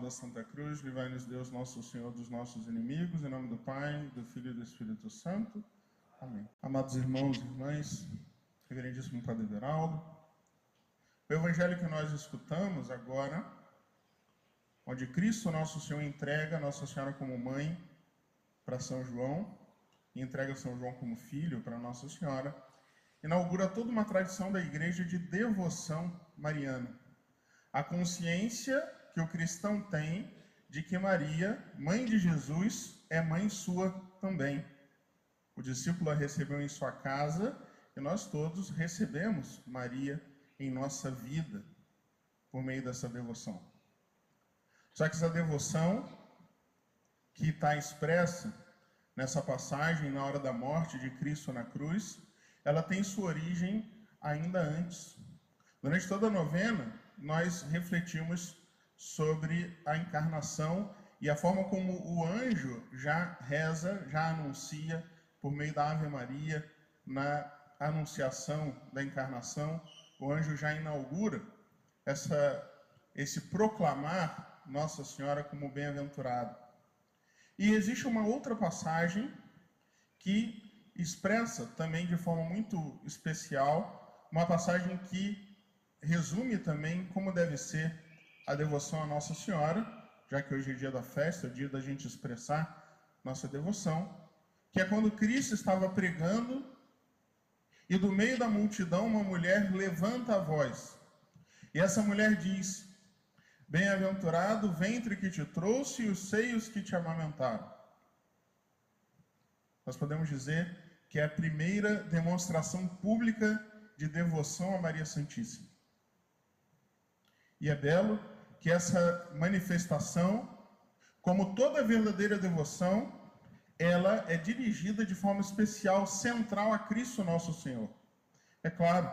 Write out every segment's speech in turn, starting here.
da Santa Cruz, livrai-nos Deus, nosso Senhor, dos nossos inimigos, em nome do Pai, do Filho e do Espírito Santo. Amém. Amados irmãos e irmãs, reverendíssimo Padre Veraldo, o evangelho que nós escutamos agora, onde Cristo, nosso Senhor, entrega Nossa Senhora como mãe para São João, e entrega São João como filho para Nossa Senhora, inaugura toda uma tradição da igreja de devoção mariana. A consciência que o cristão tem de que Maria, mãe de Jesus, é mãe sua também. O discípulo a recebeu em sua casa e nós todos recebemos Maria em nossa vida por meio dessa devoção. Só que essa devoção que está expressa nessa passagem na hora da morte de Cristo na cruz, ela tem sua origem ainda antes. Durante toda a novena, nós refletimos sobre a encarnação e a forma como o anjo já reza, já anuncia por meio da Ave Maria na anunciação da encarnação, o anjo já inaugura essa esse proclamar Nossa Senhora como bem-aventurada. E existe uma outra passagem que expressa também de forma muito especial, uma passagem que resume também como deve ser a devoção à Nossa Senhora, já que hoje é dia da festa, é dia da gente expressar nossa devoção, que é quando Cristo estava pregando e do meio da multidão uma mulher levanta a voz. E essa mulher diz: Bem-aventurado o ventre que te trouxe e os seios que te amamentaram. Nós podemos dizer que é a primeira demonstração pública de devoção a Maria Santíssima. E é belo que essa manifestação, como toda verdadeira devoção, ela é dirigida de forma especial, central a Cristo nosso Senhor. É claro,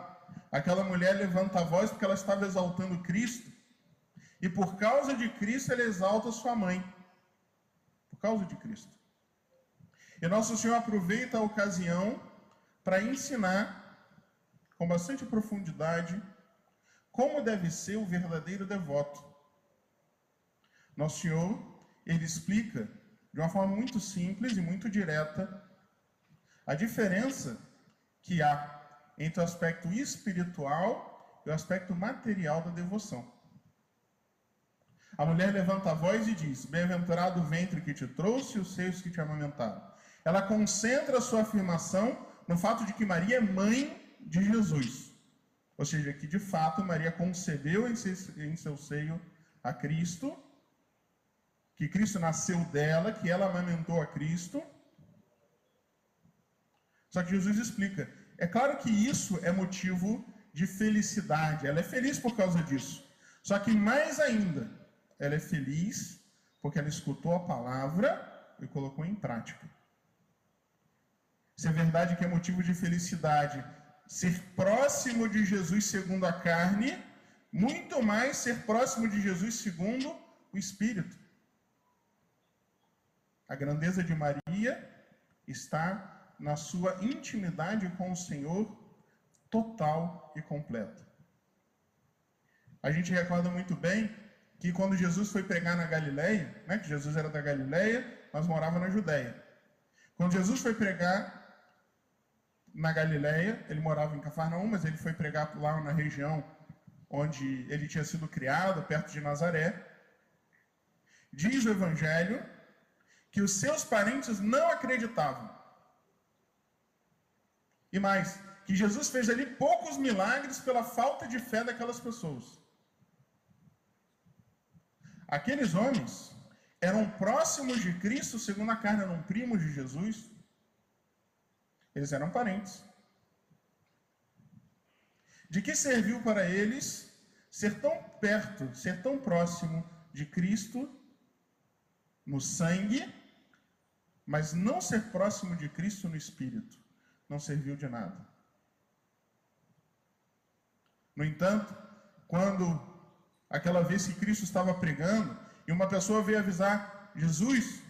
aquela mulher levanta a voz porque ela estava exaltando Cristo, e por causa de Cristo ela exalta sua mãe. Por causa de Cristo. E nosso Senhor aproveita a ocasião para ensinar com bastante profundidade como deve ser o verdadeiro devoto. Nosso Senhor, ele explica de uma forma muito simples e muito direta a diferença que há entre o aspecto espiritual e o aspecto material da devoção. A mulher levanta a voz e diz: Bem-aventurado o ventre que te trouxe e os seios que te amamentaram. Ela concentra sua afirmação no fato de que Maria é mãe de Jesus. Ou seja, que de fato Maria concebeu em seu, seio a Cristo, que Cristo nasceu dela, que ela amamentou a Cristo. Só que Jesus explica: é claro que isso é motivo de felicidade, ela é feliz por causa disso. Só que mais ainda, ela é feliz porque ela escutou a palavra e colocou em prática. Se é verdade que é motivo de felicidade ser próximo de Jesus segundo a carne, muito mais ser próximo de Jesus segundo o Espírito. A grandeza de Maria está na sua intimidade com o Senhor total e completa. A gente recorda muito bem que quando Jesus foi pregar na Galileia, né, que Jesus era da Galileia, nós morávamos na Judéia. Quando Jesus foi pregar na Galileia, ele morava em Cafarnaum, mas ele foi pregar lá na região onde ele tinha sido criado, perto de Nazaré. Diz o Evangelho que os seus parentes não acreditavam. E mais, que Jesus fez ali poucos milagres pela falta de fé daquelas pessoas. Aqueles homens eram próximos de Cristo, segundo a carne, eram primos de Jesus, eles eram parentes. De que serviu para eles ser tão perto, ser tão próximo de Cristo no sangue, mas não ser próximo de Cristo no espírito? Não serviu de nada. No entanto, quando aquela vez que Cristo estava pregando e uma pessoa veio avisar Jesus,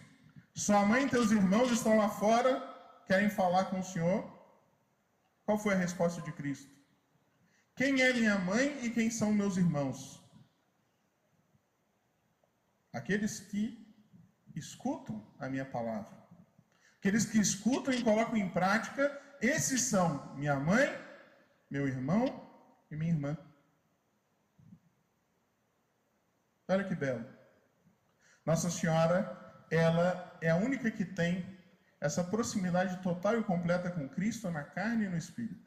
sua mãe e teus irmãos estão lá fora querem falar com o Senhor. Qual foi a resposta de Cristo? Quem é minha mãe e quem são meus irmãos? Aqueles que escutam a minha palavra. Aqueles que escutam e colocam em prática, esses são minha mãe, meu irmão e minha irmã. Olha que belo. Nossa Senhora, ela é a única que tem essa proximidade total e completa com Cristo na carne e no espírito.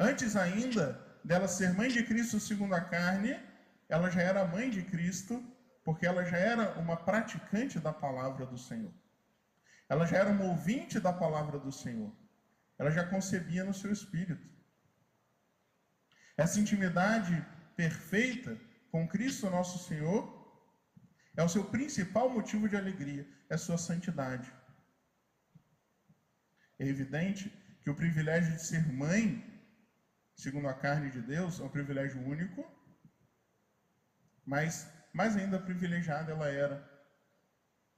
Antes ainda dela ser mãe de Cristo segundo a carne, ela já era mãe de Cristo, porque ela já era uma praticante da palavra do Senhor. Ela já era uma ouvinte da palavra do Senhor. Ela já concebia no seu espírito. Essa intimidade perfeita com Cristo nosso Senhor é o seu principal motivo de alegria, é sua santidade. É evidente que o privilégio de ser mãe, segundo a carne de Deus, é um privilégio único, mas mais ainda privilegiada ela era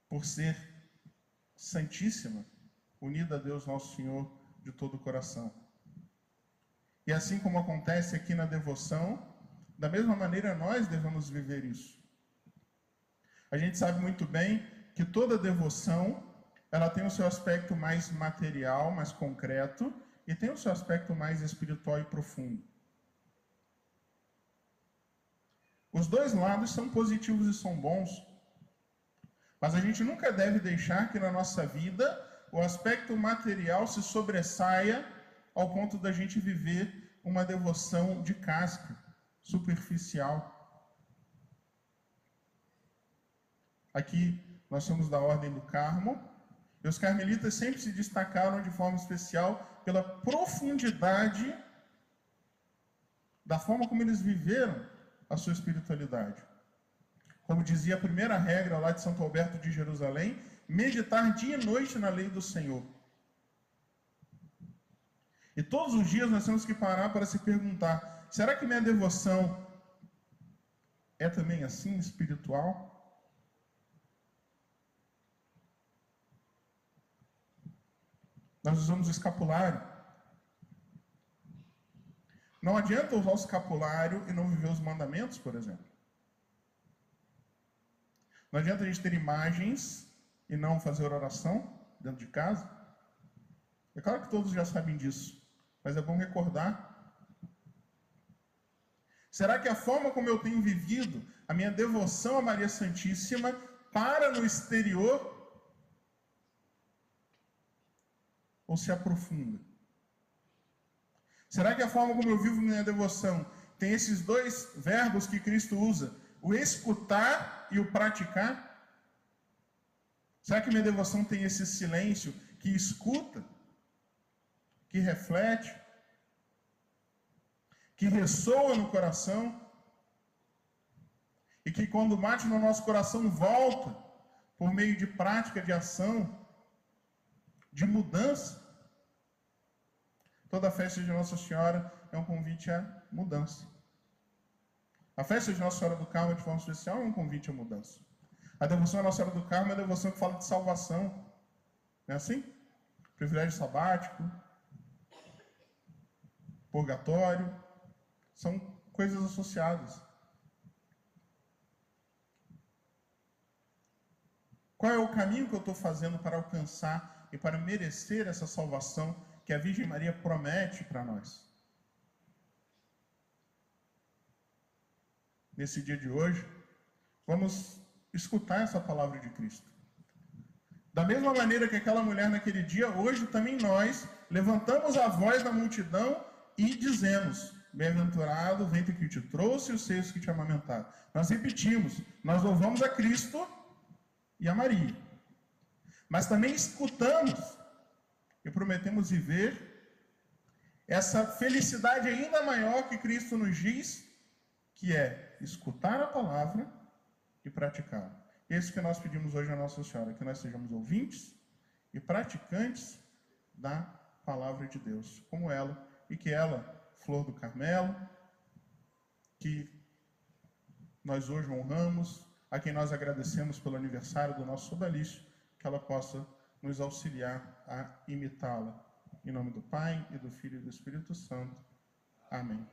por ser santíssima, unida a Deus nosso Senhor de todo o coração. E assim como acontece aqui na devoção, da mesma maneira nós devemos viver isso. A gente sabe muito bem que toda devoção ela tem o seu aspecto mais material, mais concreto, e tem o seu aspecto mais espiritual e profundo. Os dois lados são positivos e são bons, mas a gente nunca deve deixar que na nossa vida o aspecto material se sobressaia ao ponto da gente viver uma devoção de casca, superficial. Aqui nós somos da Ordem do Carmo, e os carmelitas sempre se destacaram de forma especial pela profundidade da forma como eles viveram a sua espiritualidade. Como dizia a primeira regra lá de Santo Alberto de Jerusalém, meditar dia e noite na lei do Senhor. E todos os dias nós temos que parar para se perguntar: será que minha devoção é também assim espiritual? Nós usamos o escapulário. Não adianta usar o escapulário e não viver os mandamentos, por exemplo. Não adianta a gente ter imagens e não fazer oração dentro de casa. É claro que todos já sabem disso, mas é bom recordar. Será que a forma como eu tenho vivido a minha devoção a Maria Santíssima para no exterior ou se aprofunda? Será que a forma como eu vivo minha devoção tem esses dois verbos que Cristo usa, o escutar e o praticar? Será que minha devoção tem esse silêncio que escuta, que reflete, que ressoa no coração e que quando bate no nosso coração volta por meio de prática, de ação, de mudança. Toda a festa de Nossa Senhora é um convite à mudança. A festa de Nossa Senhora do Carmo, de forma especial, é um convite à mudança. A devoção à Nossa Senhora do Carmo é a devoção que fala de salvação. Não é assim? Privilégio sabático, purgatório, são coisas associadas. Qual é o caminho que eu estou fazendo para alcançar e para merecer essa salvação que a Virgem Maria promete para nós. Nesse dia de hoje, vamos escutar essa palavra de Cristo. Da mesma maneira que aquela mulher naquele dia, hoje também nós levantamos a voz da multidão e dizemos: Bem-aventurado o ventre que te trouxe e os seios que te amamentaram. Nós repetimos, nós louvamos a Cristo e a Maria mas também escutamos e prometemos viver essa felicidade ainda maior que Cristo nos diz, que é escutar a palavra e praticá-la. Esse que nós pedimos hoje a Nossa Senhora, que nós sejamos ouvintes e praticantes da palavra de Deus, como ela, e que ela, flor do Carmelo, que nós hoje honramos, a quem nós agradecemos pelo aniversário do nosso sodalício, que ela possa nos auxiliar a imitá-la. Em nome do Pai, e do Filho e do Espírito Santo. Amém.